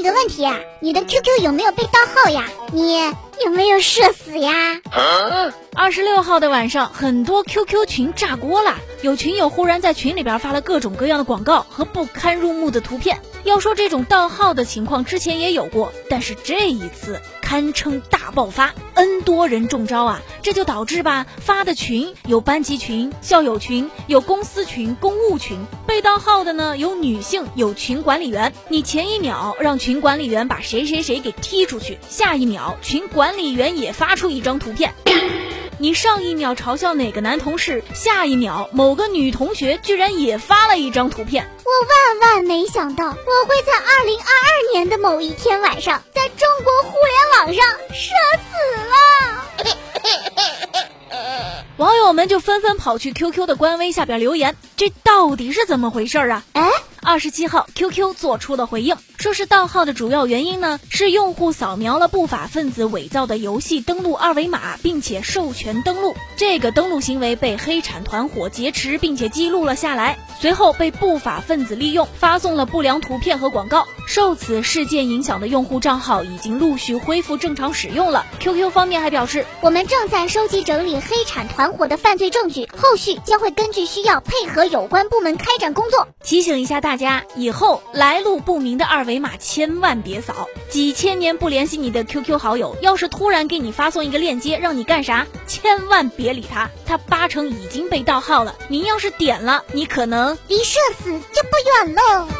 你个问题，你的 QQ 有没有被盗号呀？你有没有社死呀？二十六号的晚上，很多 QQ 群炸锅了，有群友忽然在群里边发了各种各样的广告和不堪入目的图片。要说这种盗号的情况之前也有过，但是这一次堪称大爆发，N 多人中招啊！这就导致吧，发的群有班级群、校友群、有公司群、公务群，被盗号的呢有女性，有群管理员。你前一秒让群管理员把谁谁谁给踢出去，下一秒群管理员也发出一张图片。你上一秒嘲笑哪个男同事，下一秒某个女同学居然也发了一张图片。我万万没想到，我会在二零二二年的某一天晚上，在中国互联网友们就纷纷跑去 QQ 的官微下边留言，这到底是怎么回事啊？哎。二十七号，QQ 做出了回应，说是盗号的主要原因呢，是用户扫描了不法分子伪造的游戏登录二维码，并且授权登录，这个登录行为被黑产团伙劫持，并且记录了下来，随后被不法分子利用，发送了不良图片和广告。受此事件影响的用户账号已经陆续恢复正常使用了。QQ 方面还表示，我们正在收集整理黑产团伙的犯罪证据，后续将会根据需要配合有关部门开展工作。提醒一下大。家以后来路不明的二维码千万别扫，几千年不联系你的 QQ 好友，要是突然给你发送一个链接让你干啥，千万别理他，他八成已经被盗号了。您要是点了，你可能离社死就不远了。